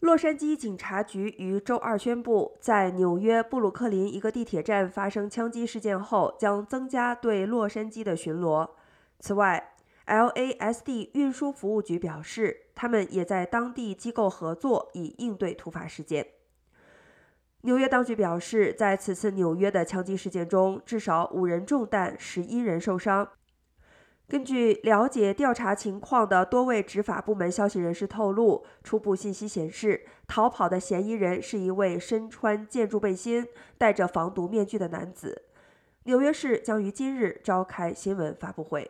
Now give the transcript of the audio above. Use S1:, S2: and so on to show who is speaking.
S1: 洛杉矶警察局于周二宣布，在纽约布鲁克林一个地铁站发生枪击事件后，将增加对洛杉矶的巡逻。此外，LASD 运输服务局表示，他们也在当地机构合作，以应对突发事件。纽约当局表示，在此次纽约的枪击事件中，至少五人中弹，十一人受伤。根据了解调查情况的多位执法部门消息人士透露，初步信息显示，逃跑的嫌疑人是一位身穿建筑背心、戴着防毒面具的男子。纽约市将于今日召开新闻发布会。